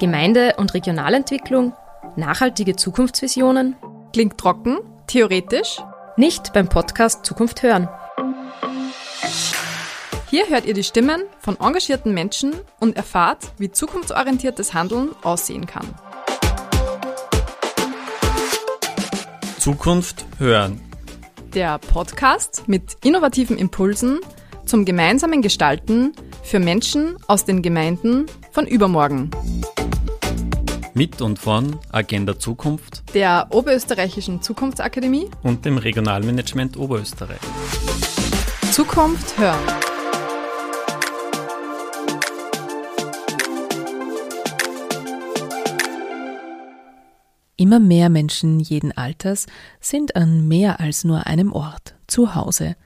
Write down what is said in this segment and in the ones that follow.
Gemeinde- und Regionalentwicklung? Nachhaltige Zukunftsvisionen? Klingt trocken, theoretisch? Nicht beim Podcast Zukunft hören. Hier hört ihr die Stimmen von engagierten Menschen und erfahrt, wie zukunftsorientiertes Handeln aussehen kann. Zukunft hören. Der Podcast mit innovativen Impulsen zum gemeinsamen Gestalten für Menschen aus den Gemeinden von übermorgen. Mit und von Agenda Zukunft Der Oberösterreichischen Zukunftsakademie und dem Regionalmanagement Oberösterreich. Zukunft hören. Immer mehr Menschen jeden Alters sind an mehr als nur einem Ort zu Hause.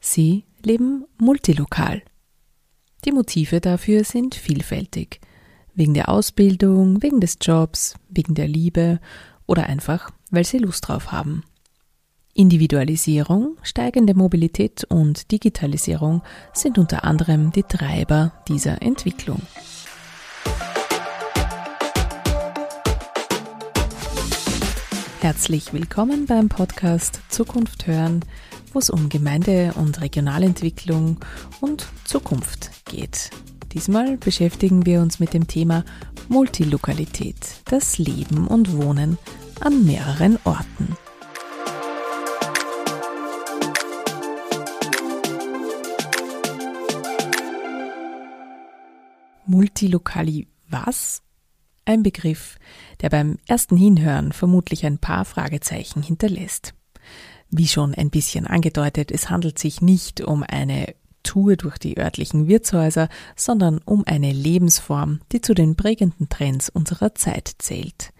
Sie leben multilokal. Die Motive dafür sind vielfältig. Wegen der Ausbildung, wegen des Jobs, wegen der Liebe oder einfach, weil sie Lust drauf haben. Individualisierung, steigende Mobilität und Digitalisierung sind unter anderem die Treiber dieser Entwicklung. Herzlich willkommen beim Podcast Zukunft hören, wo es um Gemeinde- und Regionalentwicklung und Zukunft geht. Diesmal beschäftigen wir uns mit dem Thema Multilokalität, das Leben und Wohnen an mehreren Orten. Multilokali was? Ein Begriff, der beim ersten Hinhören vermutlich ein paar Fragezeichen hinterlässt. Wie schon ein bisschen angedeutet, es handelt sich nicht um eine Tour durch die örtlichen Wirtshäuser, sondern um eine Lebensform, die zu den prägenden Trends unserer Zeit zählt.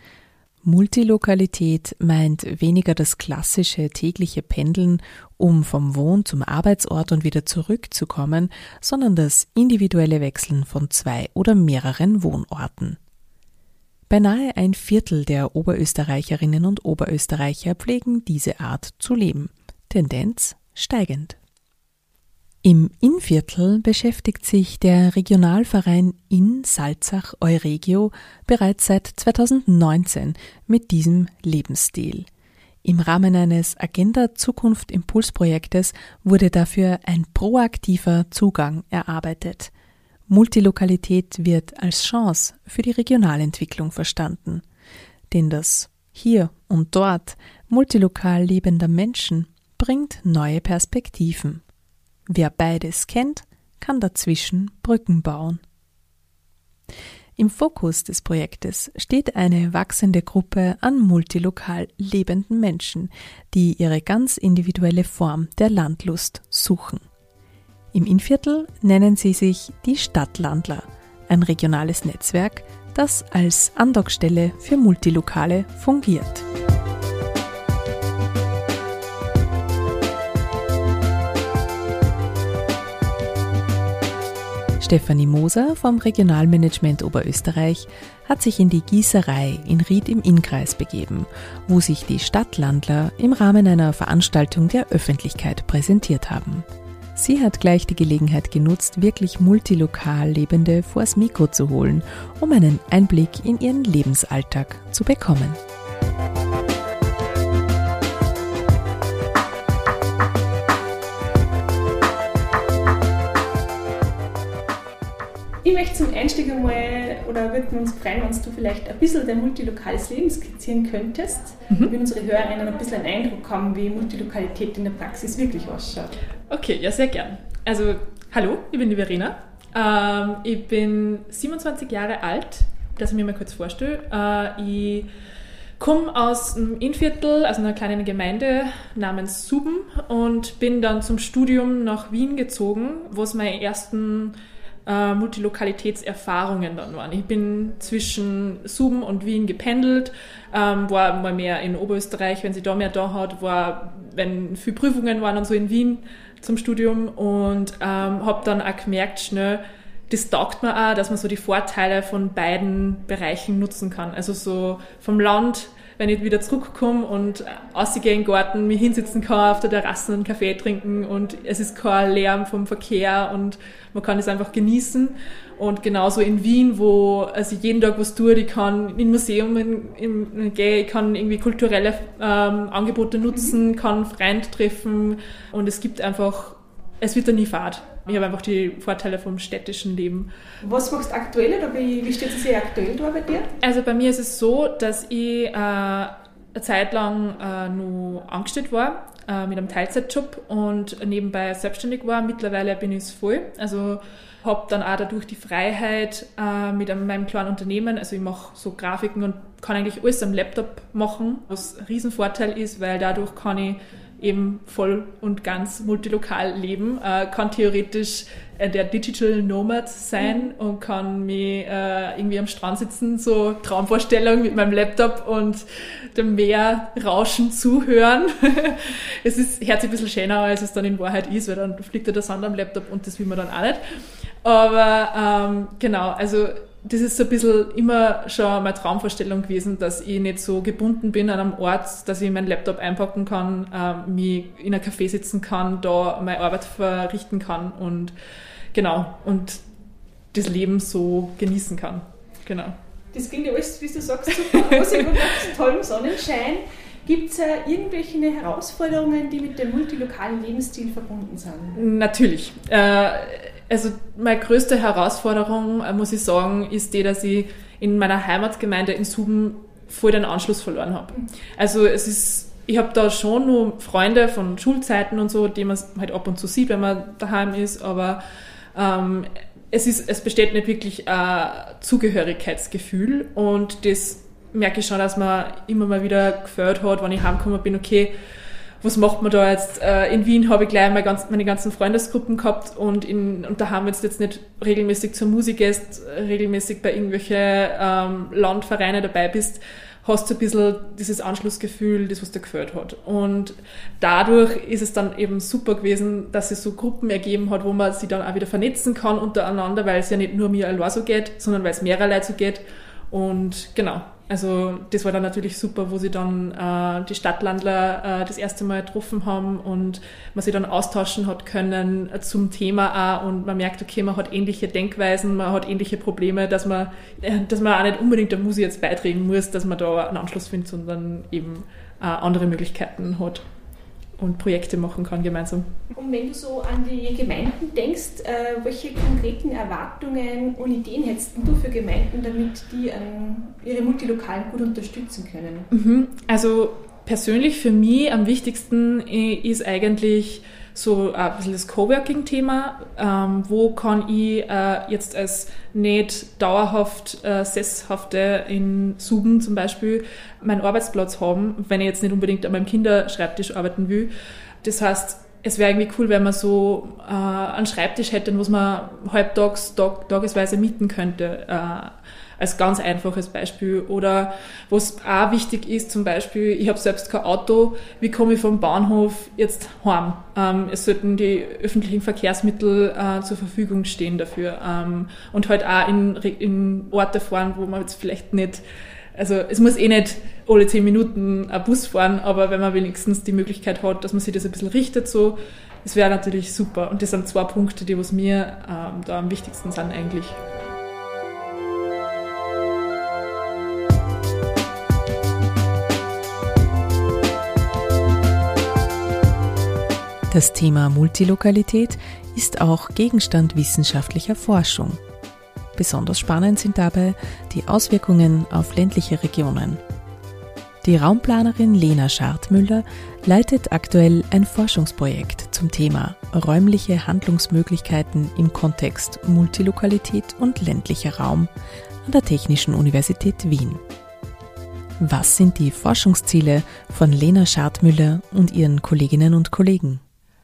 Multilokalität meint weniger das klassische tägliche Pendeln, um vom Wohn zum Arbeitsort und wieder zurückzukommen, sondern das individuelle Wechseln von zwei oder mehreren Wohnorten. Beinahe ein Viertel der Oberösterreicherinnen und Oberösterreicher pflegen diese Art zu leben. Tendenz steigend. Im Innviertel beschäftigt sich der Regionalverein in Salzach Euregio bereits seit 2019 mit diesem Lebensstil. Im Rahmen eines Agenda Zukunft Impulsprojektes wurde dafür ein proaktiver Zugang erarbeitet. Multilokalität wird als Chance für die Regionalentwicklung verstanden. Denn das hier und dort multilokal lebender Menschen bringt neue Perspektiven. Wer beides kennt, kann dazwischen Brücken bauen. Im Fokus des Projektes steht eine wachsende Gruppe an multilokal lebenden Menschen, die ihre ganz individuelle Form der Landlust suchen. Im Innviertel nennen sie sich die Stadtlandler, ein regionales Netzwerk, das als Andockstelle für Multilokale fungiert. Stefanie Moser vom Regionalmanagement Oberösterreich hat sich in die Gießerei in Ried im Innkreis begeben, wo sich die Stadtlandler im Rahmen einer Veranstaltung der Öffentlichkeit präsentiert haben. Sie hat gleich die Gelegenheit genutzt, wirklich multilokal Lebende vors Mikro zu holen, um einen Einblick in ihren Lebensalltag zu bekommen. Möchte zum Einstieg einmal, oder würden uns freuen, wenn du vielleicht ein bisschen dein multilokales Leben skizzieren könntest, mhm. damit unsere Hörerinnen ein bisschen einen Eindruck haben, wie Multilokalität in der Praxis wirklich ausschaut. Okay, ja, sehr gern. Also, hallo, ich bin die Verena. Ähm, ich bin 27 Jahre alt, dass ich mir mal kurz vorstelle. Äh, ich komme aus dem Innviertel, also einer kleinen Gemeinde namens Suben und bin dann zum Studium nach Wien gezogen, wo es meine ersten äh, Multilokalitätserfahrungen dann waren. Ich bin zwischen Suben und Wien gependelt, ähm, war mal mehr in Oberösterreich, wenn sie da mehr da hat, war, wenn viele Prüfungen waren und so in Wien zum Studium und ähm, habe dann auch gemerkt schnell, das taugt mir auch, dass man so die Vorteile von beiden Bereichen nutzen kann. Also so vom Land wenn ich wieder zurückkomme und rausgehe in den Garten, mich hinsetzen kann, auf der Terrasse einen Kaffee trinken und es ist kein Lärm vom Verkehr und man kann es einfach genießen. Und genauso in Wien, wo also jeden Tag was tue, ich kann in Museum gehen, ich kann irgendwie kulturelle ähm, Angebote nutzen, kann Freunde treffen und es gibt einfach, es wird da nie fad. Ich habe einfach die Vorteile vom städtischen Leben. Was machst du aktuell oder wie, wie steht es sich aktuell da bei dir? Also bei mir ist es so, dass ich äh, eine Zeit lang äh, nur angestellt war äh, mit einem Teilzeitjob und nebenbei selbstständig war. Mittlerweile bin ich es voll. Also habe dann auch dadurch die Freiheit äh, mit einem, meinem kleinen Unternehmen. Also ich mache so Grafiken und kann eigentlich alles am Laptop machen, was ein Riesenvorteil ist, weil dadurch kann ich eben voll und ganz multilokal leben, äh, kann theoretisch äh, der Digital Nomad sein mhm. und kann mich äh, irgendwie am Strand sitzen, so Traumvorstellung mit meinem Laptop und dem Meer rauschen zuhören. es ist, hört sich ein bisschen schöner, als es dann in Wahrheit ist, weil dann fliegt ja der Sand am Laptop und das will man dann auch nicht. Aber ähm, genau, also das ist so ein bisschen immer schon meine Traumvorstellung gewesen, dass ich nicht so gebunden bin an einem Ort, dass ich meinen Laptop einpacken kann, äh, mich in einem Café sitzen kann, da meine Arbeit verrichten kann und genau, und das Leben so genießen kann. Genau. Das klingt ja alles, wie du sagst, super rosig und nach tollem Sonnenschein. Gibt es äh, irgendwelche Herausforderungen, die mit dem multilokalen Lebensstil verbunden sind? Natürlich. Äh, also meine größte Herausforderung, äh, muss ich sagen, ist die, dass ich in meiner Heimatgemeinde in Suben voll den Anschluss verloren habe. Also es ist, ich habe da schon nur Freunde von Schulzeiten und so, die man halt ab und zu sieht, wenn man daheim ist, aber ähm, es, ist, es besteht nicht wirklich ein Zugehörigkeitsgefühl und das merke ich schon, dass man immer mal wieder gefällt hat, wenn ich heimgekommen bin, okay, was macht man da jetzt? Äh, in Wien habe ich gleich meine, ganz, meine ganzen Freundesgruppen gehabt und, in, und da haben wir jetzt nicht regelmäßig zur Musik gehst, regelmäßig bei irgendwelchen ähm, Landvereine dabei bist, hast du ein bisschen dieses Anschlussgefühl, das was dir gefällt hat. Und dadurch ist es dann eben super gewesen, dass es so Gruppen ergeben hat, wo man sich dann auch wieder vernetzen kann untereinander, weil es ja nicht nur mir allein so geht, sondern weil es mehrere Leute so geht. Und genau, also das war dann natürlich super, wo sie dann äh, die Stadtlandler äh, das erste Mal getroffen haben und man sich dann austauschen hat können zum Thema auch. Und man merkt, okay, man hat ähnliche Denkweisen, man hat ähnliche Probleme, dass man, äh, dass man auch nicht unbedingt der Musik jetzt beitreten muss, dass man da einen Anschluss findet, sondern eben äh, andere Möglichkeiten hat und Projekte machen kann gemeinsam. Und wenn du so an die Gemeinden denkst, äh, welche konkreten Erwartungen und Ideen hättest du für Gemeinden, damit die ähm, ihre Multilokalen gut unterstützen können? Mhm. Also persönlich für mich am wichtigsten ist eigentlich so ein bisschen das Coworking-Thema. Ähm, wo kann ich äh, jetzt als nicht dauerhaft äh, Sesshafte in Suben zum Beispiel meinen Arbeitsplatz haben, wenn ich jetzt nicht unbedingt an meinem Kinderschreibtisch arbeiten will. Das heißt, es wäre irgendwie cool, wenn man so äh, einen Schreibtisch hätte, was man halbtags, tag, tagesweise mieten könnte. Äh, als ganz einfaches Beispiel. Oder was auch wichtig ist, zum Beispiel, ich habe selbst kein Auto, wie komme ich vom Bahnhof jetzt heim? Ähm, es sollten die öffentlichen Verkehrsmittel äh, zur Verfügung stehen dafür. Ähm, und halt auch in, in Orte fahren, wo man jetzt vielleicht nicht also es muss eh nicht alle zehn Minuten ein Bus fahren, aber wenn man wenigstens die Möglichkeit hat, dass man sich das ein bisschen richtet, so, das wäre natürlich super. Und das sind zwei Punkte, die was mir ähm, da am wichtigsten sind eigentlich. Das Thema Multilokalität ist auch Gegenstand wissenschaftlicher Forschung. Besonders spannend sind dabei die Auswirkungen auf ländliche Regionen. Die Raumplanerin Lena Schartmüller leitet aktuell ein Forschungsprojekt zum Thema räumliche Handlungsmöglichkeiten im Kontext Multilokalität und ländlicher Raum an der Technischen Universität Wien. Was sind die Forschungsziele von Lena Schartmüller und ihren Kolleginnen und Kollegen?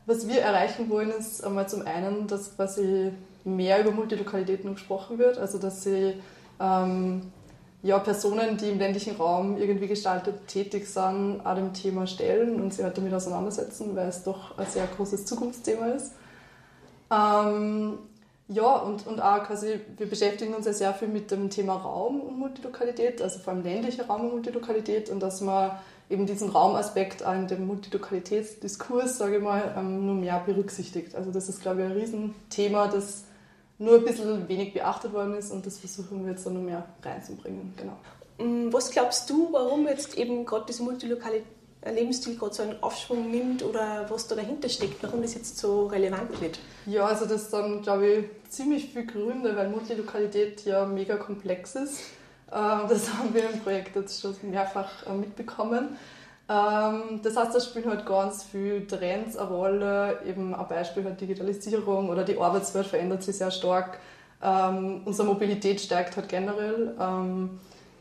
Was wir erreichen wollen, ist einmal zum einen, dass quasi mehr über Multilokalitäten gesprochen wird, also dass sie ähm, ja, Personen, die im ländlichen Raum irgendwie gestaltet tätig sind, auch dem Thema stellen und sich halt damit auseinandersetzen, weil es doch ein sehr großes Zukunftsthema ist. Ähm, Ja, und, und auch quasi, wir beschäftigen uns ja sehr viel mit dem Thema Raum und Multilokalität, also vor allem ländlicher Raum und Multilokalität und dass man eben diesen Raumaspekt in dem Multilokalitätsdiskurs, sage ich mal, ähm, nur mehr berücksichtigt. Also das ist, glaube ich, ein Riesenthema, das nur ein bisschen wenig beachtet worden ist und das versuchen wir jetzt dann nur mehr reinzubringen. Genau. Mm, was glaubst du, warum jetzt eben gerade diese multilokale Lebensstil gerade so einen Aufschwung nimmt oder was da dahinter steckt, warum das jetzt so relevant wird? Ja, also das dann, glaube ich, ziemlich viele Gründe, weil Multilokalität ja mega komplex ist. Ähm, das haben wir im Projekt jetzt schon mehrfach äh, mitbekommen. Ähm, das heißt, da spielen halt ganz viele Trends eine Rolle, eben ein Beispiel halt Digitalisierung oder die Arbeitswelt verändert sich sehr stark. Ähm, unsere Mobilität steigt halt generell.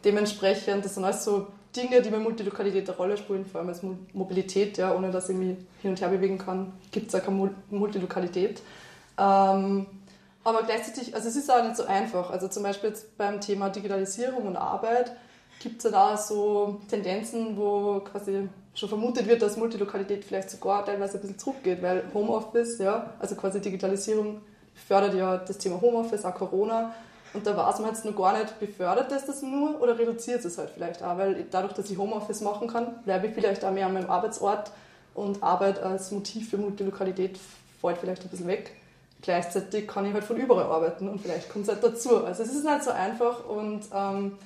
Dementsprechend, das sind alles so Dinge, die bei Multilokalität eine Rolle spielen, vor allem als Mobilität, ja, ohne dass ich mich hin und her bewegen kann, gibt es auch keine Multilokalität. Aber gleichzeitig, also es ist auch nicht so einfach. Also zum Beispiel jetzt beim Thema Digitalisierung und Arbeit gibt es ja da so Tendenzen, wo quasi schon vermutet wird, dass Multilokalität vielleicht sogar teilweise ein bisschen zurückgeht, weil Homeoffice, ja, also quasi Digitalisierung fördert ja das Thema Homeoffice, auch Corona. Und da weiß man jetzt noch gar nicht, befördert das das nur oder reduziert es halt vielleicht auch, weil dadurch, dass ich Homeoffice machen kann, bleibe ich vielleicht auch mehr an meinem Arbeitsort und Arbeit als Motiv für Multilokalität fällt vielleicht ein bisschen weg. Gleichzeitig kann ich halt von überall arbeiten und vielleicht kommt es halt dazu. Also es ist nicht so einfach und ähm,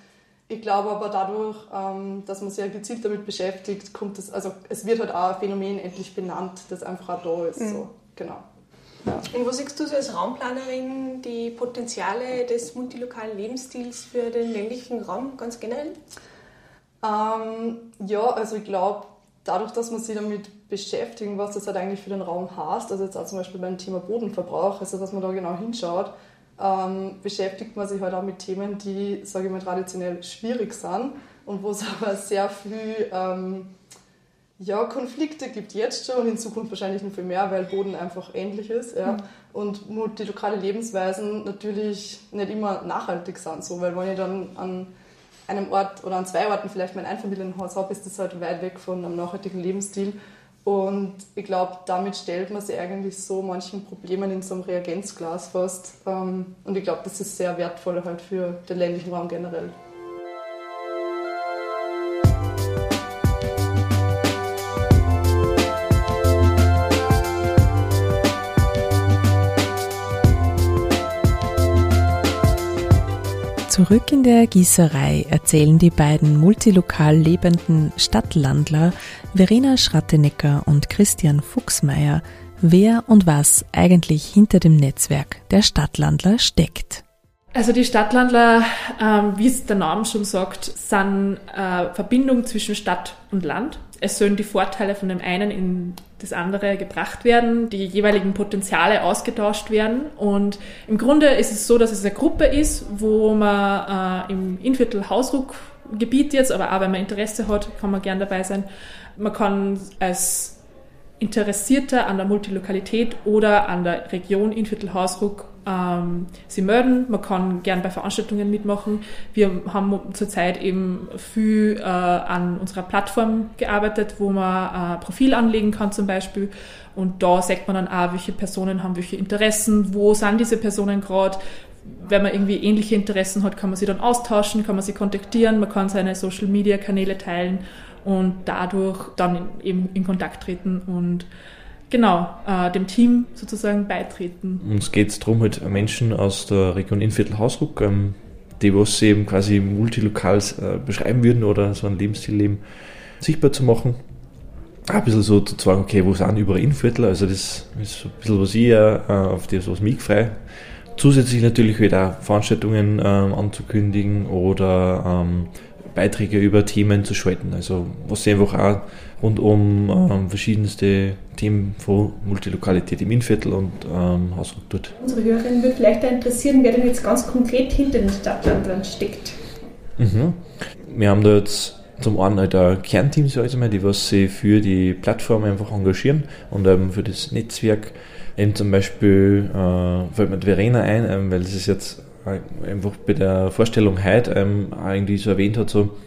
ich glaube aber dadurch, ähm, dass man sich ja gezielt damit beschäftigt, kommt es, also es wird halt auch ein Phänomen endlich benannt, das einfach auch da ist. Mhm. So. Genau. Ja. Und wo siehst du so als Raumplanerin die Potenziale des multilokalen Lebensstils für den ländlichen Raum ganz generell? Ähm, ja, also ich glaube, dadurch, dass man sich damit beschäftigt, was das halt eigentlich für den Raum heißt, also jetzt auch zum Beispiel beim Thema Bodenverbrauch, also dass man da genau hinschaut, ähm, beschäftigt man sich halt auch mit Themen, die, sage ich mal, traditionell schwierig sind und wo es aber sehr viel ähm, ja, Konflikte gibt jetzt schon und in Zukunft wahrscheinlich noch viel mehr, weil Boden einfach ähnlich ist. Ja. Mhm. Und multilokale Lebensweisen natürlich nicht immer nachhaltig sind, so, weil wenn ich dann an einem Ort oder an zwei Orten vielleicht mein Einfamilienhaus habe, ist das halt weit weg von einem nachhaltigen Lebensstil. Und ich glaube, damit stellt man sich eigentlich so manchen Problemen in so einem Reagenzglas fast. Ähm, und ich glaube, das ist sehr wertvoll halt für den ländlichen Raum generell. Zurück in der Gießerei erzählen die beiden multilokal lebenden Stadtlandler Verena Schrattenecker und Christian Fuchsmeier, wer und was eigentlich hinter dem Netzwerk der Stadtlandler steckt. Also die Stadtlandler, ähm, wie es der Name schon sagt, sind äh, Verbindung zwischen Stadt und Land. Es sollen die Vorteile von dem einen in das andere gebracht werden, die jeweiligen Potenziale ausgetauscht werden. Und im Grunde ist es so, dass es eine Gruppe ist, wo man äh, im Innviertel Hausruckgebiet jetzt, aber auch wenn man Interesse hat, kann man gern dabei sein. Man kann als Interessierter an der Multilokalität oder an der Region Innviertel Hausruck ähm, sie melden. Man kann gern bei Veranstaltungen mitmachen. Wir haben zurzeit eben viel äh, an unserer Plattform gearbeitet, wo man äh, Profil anlegen kann zum Beispiel. Und da sagt man dann auch, welche Personen haben welche Interessen, wo sind diese Personen gerade. Wenn man irgendwie ähnliche Interessen hat, kann man sie dann austauschen, kann man sie kontaktieren, man kann seine Social-Media-Kanäle teilen und dadurch dann eben in Kontakt treten und genau, äh, dem Team sozusagen beitreten. Uns geht es darum, halt Menschen aus der Region Innviertel Hausruck, ähm, die was sie eben quasi multilokal äh, beschreiben würden oder so ein Lebensstil leben, sichtbar zu machen. Ein bisschen so zu sagen, okay, wo sind überall Innviertel, also das ist ein bisschen was ich äh, auf das was mich frei. Zusätzlich natürlich halt auch Veranstaltungen ähm, anzukündigen oder ähm, Beiträge über Themen zu schalten. Also was sie einfach auch rund um ähm, verschiedenste Themen von Multilokalität im Innviertel und ähm, Hausruck tut. Unsere Hörerin würde vielleicht interessieren, wer denn jetzt ganz konkret hinter den Stadtlandern steckt. Mhm. Wir haben da jetzt zum einen halt ein Kernteam, sag ich mal, die was sich für die Plattform einfach engagieren und ähm, für das Netzwerk. Eben zum Beispiel äh, fällt mir Verena ein, ähm, weil es ist jetzt einfach bei der Vorstellung heute ähm, eigentlich so erwähnt hat, so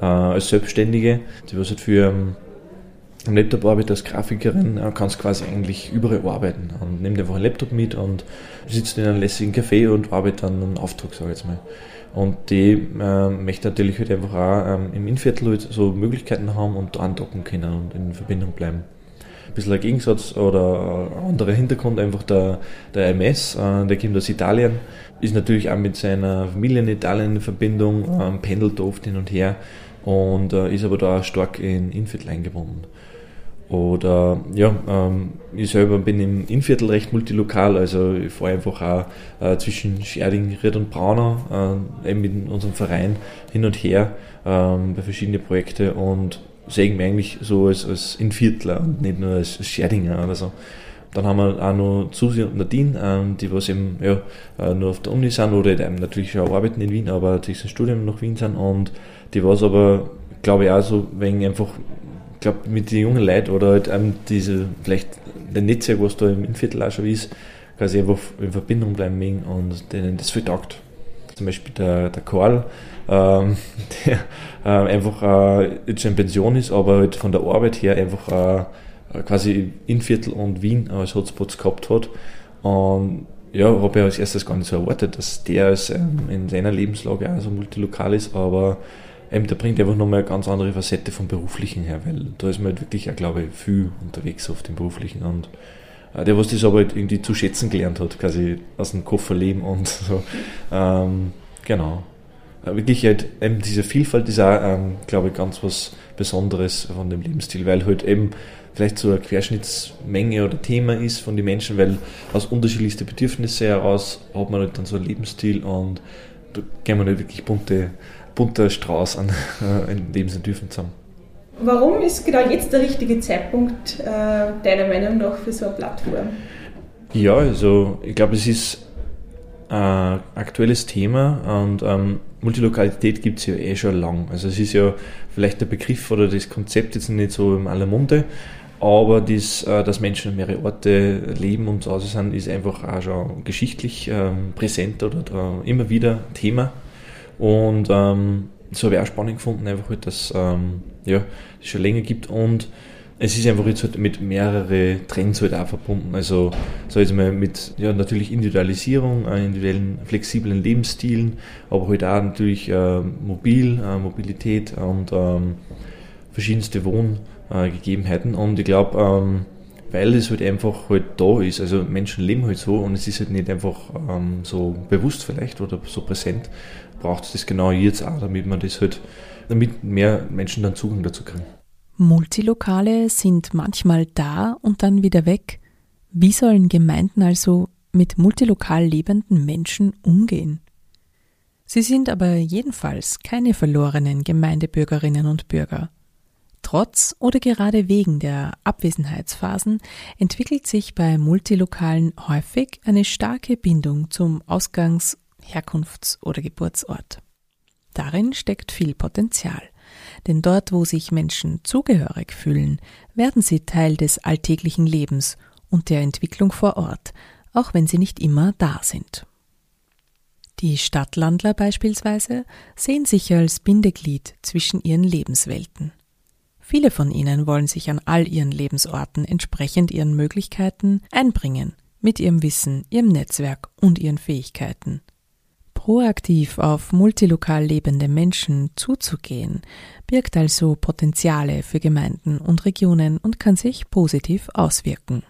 äh, als Selbstständige, die was halt für ähm, am Laptop arbeitet als Grafikerin, äh, kannst quasi eigentlich überall arbeiten und nimmt einfach einen Laptop mit und sitzt in einem lässigen Café und arbeitet dann einen Auftrag, sage ich jetzt mal. Und die äh, möchte natürlich halt einfach auch ähm, im Innviertel halt so Möglichkeiten haben und andocken können und in Verbindung bleiben. Ein bisschen ein Gegensatz oder ein anderer Hintergrund, einfach der, der MS, äh, der kommt aus Italien, ist natürlich auch mit seiner Familie in Italien in Verbindung, ähm, pendelt oft hin und her und äh, ist aber da stark in Innviertel eingebunden. Oder ja, ähm, ich selber bin im Innviertel recht multilokal, also ich fahre einfach auch äh, zwischen Scherding, Ried und Braunau, äh, eben mit unserem Verein hin und her ähm, bei verschiedenen Projekten und sehen wir eigentlich so als, als Innviertler und nicht nur als, Scherdinger oder so. Dann haben wir auch noch Susi und Nadine, ähm, die was eben ja, äh, nur auf der Uni sind oder eben natürlich auch arbeiten in Wien, aber durch das Studium nach Wien sind und die was aber, glaube ich, auch so wegen einfach glaube, mit den jungen Leuten oder halt ähm, diese, vielleicht der Netzwerk, was da im Innviertel auch schon ist, sie einfach in Verbindung bleiben mögen und denen das viel taugt. Zum Beispiel der, der Karl, ähm, der äh, einfach äh, jetzt schon in Pension ist, aber halt von der Arbeit her einfach äh, quasi Innviertel und Wien als Hotspots gehabt hat. Und ja, habe ich als erstes gar nicht so erwartet, dass der als, ähm, in seiner Lebenslage auch so multilokal ist, aber ähm, der bringt einfach nochmal eine ganz andere Facette vom Beruflichen her, weil da ist man halt wirklich, glaube ich, viel unterwegs auf dem Beruflichen und äh, der, was das aber halt irgendwie zu schätzen gelernt hat, quasi aus dem Koffer leben und so. Ähm, genau. Äh, wirklich halt eben diese Vielfalt ist auch, ähm, glaube ich, ganz was Besonderes von dem Lebensstil, weil halt eben vielleicht so eine Querschnittsmenge oder Thema ist von den Menschen, weil aus unterschiedlichsten Bedürfnissen heraus hat man halt dann so einen Lebensstil und da gehen wir halt wirklich bunte bunter Strauß an äh, Lebensentwürfen zusammen. Warum ist genau jetzt der richtige Zeitpunkt äh, deiner Meinung nach für so eine Plattform? Ja, also ich glaube, es ist ein aktuelles Thema und ähm, Multilokalität gibt es ja eh schon lang. Also es ist ja vielleicht der Begriff oder das Konzept jetzt nicht so im aller Munde, aber das, äh, dass Menschen an mehrere Orte leben und zu Hause sind, ist einfach auch schon geschichtlich ähm, präsent oder immer wieder Thema. Und ähm, das habe ich auch spannend gefunden, einfach halt, dass ähm, ja, es schon länger gibt und es ist einfach jetzt halt mit mehreren Trends halt auch verbunden. Also, so jetzt mal mit, ja, natürlich Individualisierung, äh, individuellen, flexiblen Lebensstilen, aber halt auch natürlich äh, mobil, äh, Mobilität und ähm, verschiedenste Wohngegebenheiten. Und ich glaube, ähm, weil es halt einfach halt da ist. Also Menschen leben halt so und es ist halt nicht einfach ähm, so bewusst vielleicht oder so präsent, braucht es das genau jetzt auch, damit man das halt, damit mehr Menschen dann Zugang dazu kriegen. Multilokale sind manchmal da und dann wieder weg. Wie sollen Gemeinden also mit multilokal lebenden Menschen umgehen? Sie sind aber jedenfalls keine verlorenen Gemeindebürgerinnen und Bürger. Trotz oder gerade wegen der Abwesenheitsphasen entwickelt sich bei Multilokalen häufig eine starke Bindung zum Ausgangs-, Herkunfts- oder Geburtsort. Darin steckt viel Potenzial, denn dort, wo sich Menschen zugehörig fühlen, werden sie Teil des alltäglichen Lebens und der Entwicklung vor Ort, auch wenn sie nicht immer da sind. Die Stadtlandler beispielsweise sehen sich als Bindeglied zwischen ihren Lebenswelten. Viele von ihnen wollen sich an all ihren Lebensorten entsprechend ihren Möglichkeiten einbringen, mit ihrem Wissen, ihrem Netzwerk und ihren Fähigkeiten. Proaktiv auf multilokal lebende Menschen zuzugehen, birgt also Potenziale für Gemeinden und Regionen und kann sich positiv auswirken.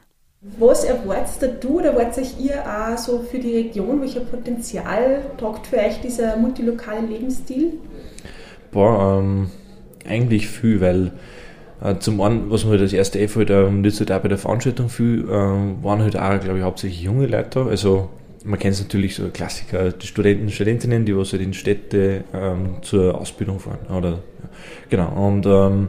Was erwartet du oder erwartet euch ihr auch so für die Region? Welcher Potenzial taugt für euch dieser multilokale Lebensstil? Boah, ähm, eigentlich viel, weil äh, zum einen, was man halt als erste F halt ähm, nützt halt auch bei der Veranstaltung viel, äh, waren halt auch, glaube ich, hauptsächlich junge Leute da. Also man kennt es natürlich so Klassiker, die Studenten, Studentinnen, die was halt in Städte ähm, zur Ausbildung fahren. Oder, ja. Genau. Und ähm,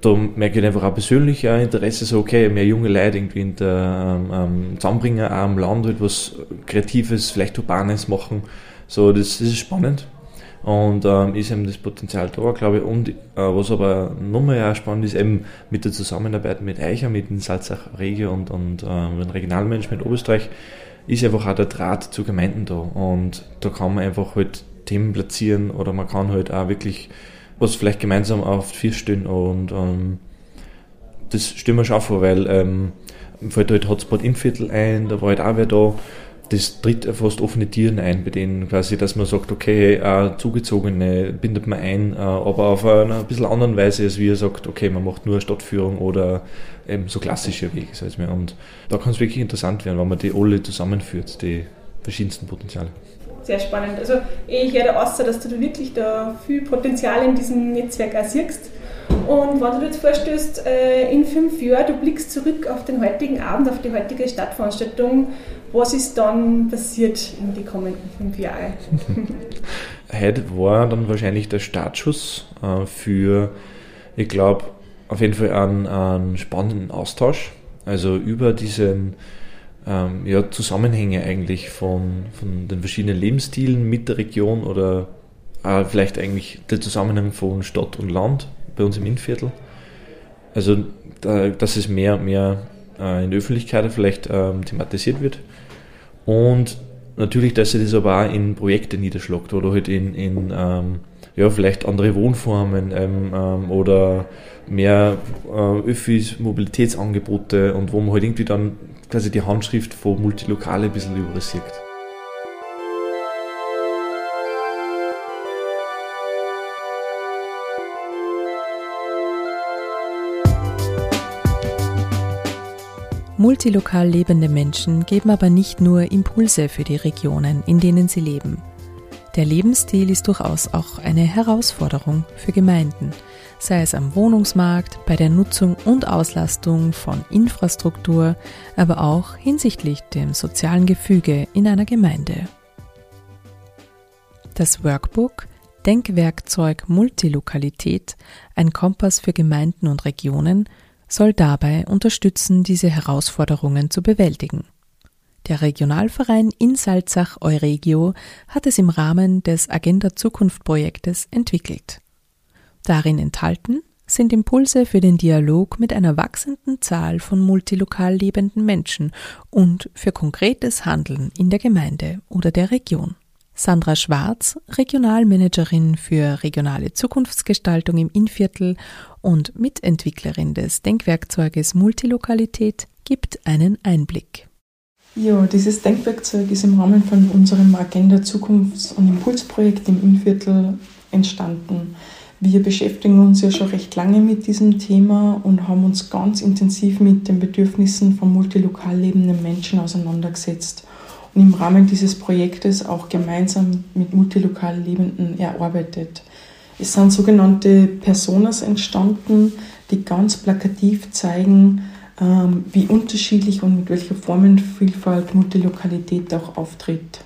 da merke ich einfach auch persönlich ein Interesse, so okay, mehr junge Leute irgendwie in der ähm, ähm zusammenbringen, auch am Land halt was Kreatives, vielleicht Urbanes machen. So, das, das ist spannend. Und ähm, ist eben das Potenzial da, glaube ich. Und äh, was aber nochmal ja spannend ist, eben mit der Zusammenarbeit mit Eicher, mit den Salzach Regio und, und äh, dem Regionalmanagement Oberösterreich, ist einfach auch der Draht zu Gemeinden da. Und da kann man einfach halt Themen platzieren oder man kann halt auch wirklich was vielleicht gemeinsam auf vier stehen und ähm, das stellen wir schon vor, weil ähm, fällt halt Hotspot Innviertel ein, da war halt auch wer da. Das tritt fast offene Tieren ein, bei denen quasi, dass man sagt, okay, äh, Zugezogene bindet man ein, äh, aber auf einer ein bisschen anderen Weise, als wie er sagt, okay, man macht nur Stadtführung oder eben so klassische Wege, sag ich mal. Und da kann es wirklich interessant werden, wenn man die alle zusammenführt, die verschiedensten Potenziale. Sehr spannend. Also ich höre aus, dass du wirklich da viel Potenzial in diesem Netzwerk auch siehst. Und wenn du dir jetzt vorstellst, äh, in fünf Jahren, du blickst zurück auf den heutigen Abend, auf die heutige Stadtveranstaltung, was ist dann passiert in den kommenden fünf Jahren? Heute war dann wahrscheinlich der Startschuss äh, für, ich glaube, auf jeden Fall einen, einen spannenden Austausch. Also über diesen ähm, ja, Zusammenhänge eigentlich von, von den verschiedenen Lebensstilen mit der Region oder äh, vielleicht eigentlich der Zusammenhang von Stadt und Land bei uns im Innviertel. Also, da, dass es mehr und mehr äh, in der Öffentlichkeit vielleicht ähm, thematisiert wird. Und natürlich, dass sich das aber auch in Projekte niederschlägt oder halt in, in ähm, ja, vielleicht andere Wohnformen ähm, ähm, oder mehr äh, Öffis, Mobilitätsangebote und wo man halt irgendwie dann quasi die Handschrift von Multilokale ein bisschen übersieht. Multilokal lebende Menschen geben aber nicht nur Impulse für die Regionen, in denen sie leben. Der Lebensstil ist durchaus auch eine Herausforderung für Gemeinden, sei es am Wohnungsmarkt, bei der Nutzung und Auslastung von Infrastruktur, aber auch hinsichtlich dem sozialen Gefüge in einer Gemeinde. Das Workbook Denkwerkzeug Multilokalität, ein Kompass für Gemeinden und Regionen, soll dabei unterstützen, diese Herausforderungen zu bewältigen. Der Regionalverein in Salzach Euregio hat es im Rahmen des Agenda Zukunft Projektes entwickelt. Darin enthalten sind Impulse für den Dialog mit einer wachsenden Zahl von multilokal lebenden Menschen und für konkretes Handeln in der Gemeinde oder der Region. Sandra Schwarz, Regionalmanagerin für regionale Zukunftsgestaltung im Innviertel und Mitentwicklerin des Denkwerkzeuges Multilokalität, gibt einen Einblick. Ja, dieses Denkwerkzeug ist im Rahmen von unserem Agenda Zukunfts- und Impulsprojekt im Innviertel entstanden. Wir beschäftigen uns ja schon recht lange mit diesem Thema und haben uns ganz intensiv mit den Bedürfnissen von multilokal lebenden Menschen auseinandergesetzt und im Rahmen dieses Projektes auch gemeinsam mit multilokal Lebenden erarbeitet. Es sind sogenannte Personas entstanden, die ganz plakativ zeigen, ähm, wie unterschiedlich und mit welcher Formenvielfalt Multilokalität auch auftritt.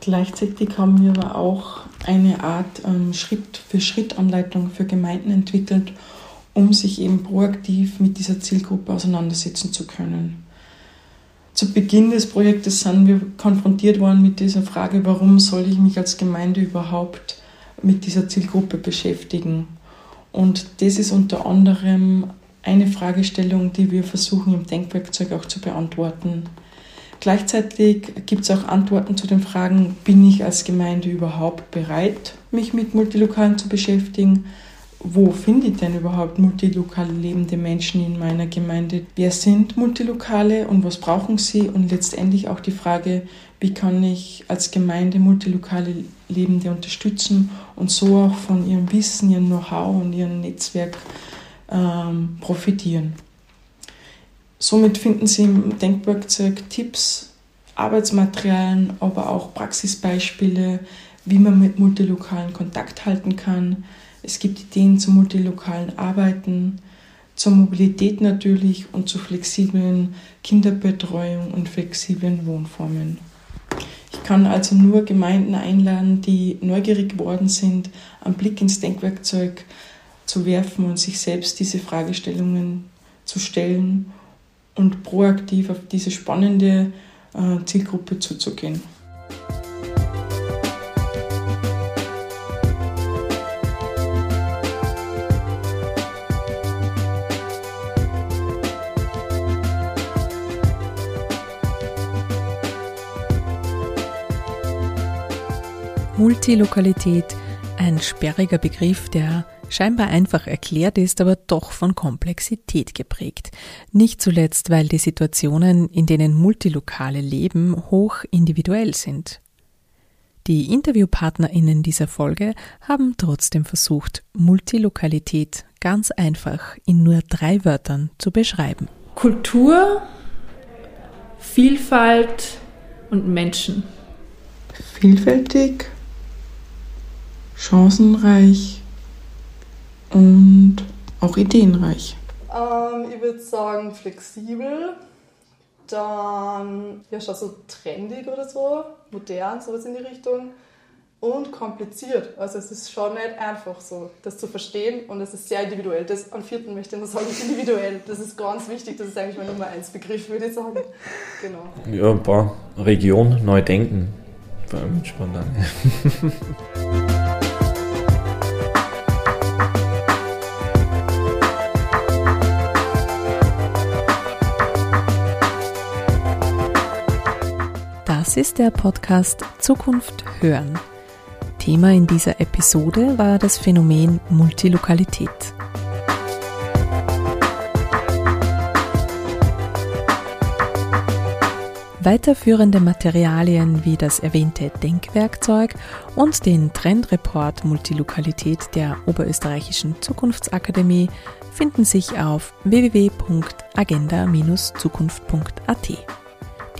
Gleichzeitig haben wir aber auch eine Art ähm, Schritt für Schritt Anleitung für Gemeinden entwickelt, um sich eben proaktiv mit dieser Zielgruppe auseinandersetzen zu können zu Beginn des Projektes sind wir konfrontiert worden mit dieser Frage, warum soll ich mich als Gemeinde überhaupt mit dieser Zielgruppe beschäftigen. Und das ist unter anderem eine Fragestellung, die wir versuchen im Denkwerkzeug auch zu beantworten. Gleichzeitig gibt es auch Antworten zu den Fragen, bin ich als Gemeinde überhaupt bereit, mich mit Multilokalen zu beschäftigen? Wo finde ich denn überhaupt multilokale lebende Menschen in meiner Gemeinde? Wer sind Multilokale und was brauchen sie? Und letztendlich auch die Frage, wie kann ich als Gemeinde multilokale Lebende unterstützen und so auch von ihrem Wissen, ihrem Know-how und ihrem Netzwerk ähm, profitieren. Somit finden Sie im Denkwerkzeug Tipps, Arbeitsmaterialien, aber auch Praxisbeispiele, wie man mit Multilokalen Kontakt halten kann, es gibt Ideen zum multilokalen Arbeiten, zur Mobilität natürlich und zu flexiblen Kinderbetreuung und flexiblen Wohnformen. Ich kann also nur Gemeinden einladen, die neugierig geworden sind, einen Blick ins Denkwerkzeug zu werfen und sich selbst diese Fragestellungen zu stellen und proaktiv auf diese spannende äh, Zielgruppe zuzugehen. Multilokalität, ein sperriger Begriff, der Scheinbar einfach erklärt ist, aber doch von Komplexität geprägt. Nicht zuletzt, weil die Situationen, in denen Multilokale leben, hoch individuell sind. Die InterviewpartnerInnen dieser Folge haben trotzdem versucht, Multilokalität ganz einfach in nur drei Wörtern zu beschreiben. Kultur, Vielfalt und Menschen. Vielfältig, chancenreich und auch ideenreich. Ähm, ich würde sagen flexibel, dann ja schon so trendig oder so, modern, sowas in die Richtung und kompliziert. Also es ist schon nicht einfach so, das zu verstehen und es ist sehr individuell. Das am vierten möchte ich nur sagen, individuell. Das ist ganz wichtig, das ist eigentlich mein Nummer eins Begriff, würde ich sagen. Genau. Ja, ein paar Region neu denken. Vor allem Das ist der Podcast Zukunft hören. Thema in dieser Episode war das Phänomen Multilokalität. Weiterführende Materialien wie das erwähnte Denkwerkzeug und den Trendreport Multilokalität der Oberösterreichischen Zukunftsakademie finden sich auf www.agenda-zukunft.at.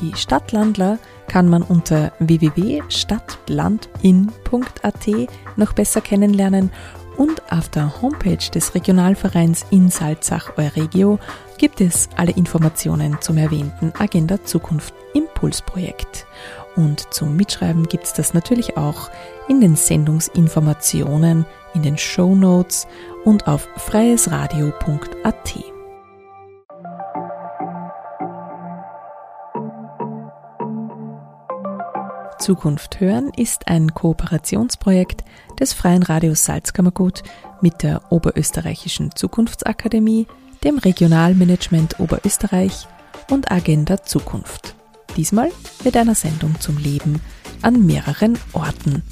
Die Stadtlandler kann man unter www.stadtlandin.at noch besser kennenlernen und auf der Homepage des Regionalvereins in Salzach Euregio gibt es alle Informationen zum erwähnten Agenda Zukunft Impulsprojekt. Und zum Mitschreiben gibt es das natürlich auch in den Sendungsinformationen, in den Show Notes und auf freiesradio.at. Zukunft hören ist ein Kooperationsprojekt des Freien Radios Salzkammergut mit der Oberösterreichischen Zukunftsakademie, dem Regionalmanagement Oberösterreich und Agenda Zukunft. Diesmal mit einer Sendung zum Leben an mehreren Orten,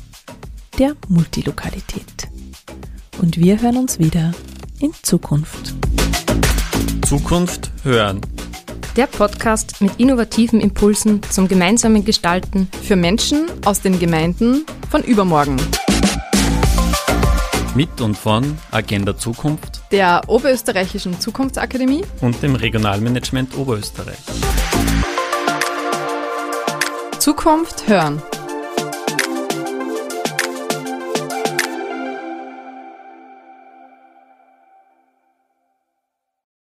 der Multilokalität. Und wir hören uns wieder in Zukunft. Zukunft hören. Der Podcast mit innovativen Impulsen zum gemeinsamen Gestalten Für Menschen aus den Gemeinden von übermorgen. Mit und von Agenda Zukunft Der Oberösterreichischen Zukunftsakademie und dem Regionalmanagement Oberösterreich. Zukunft hören.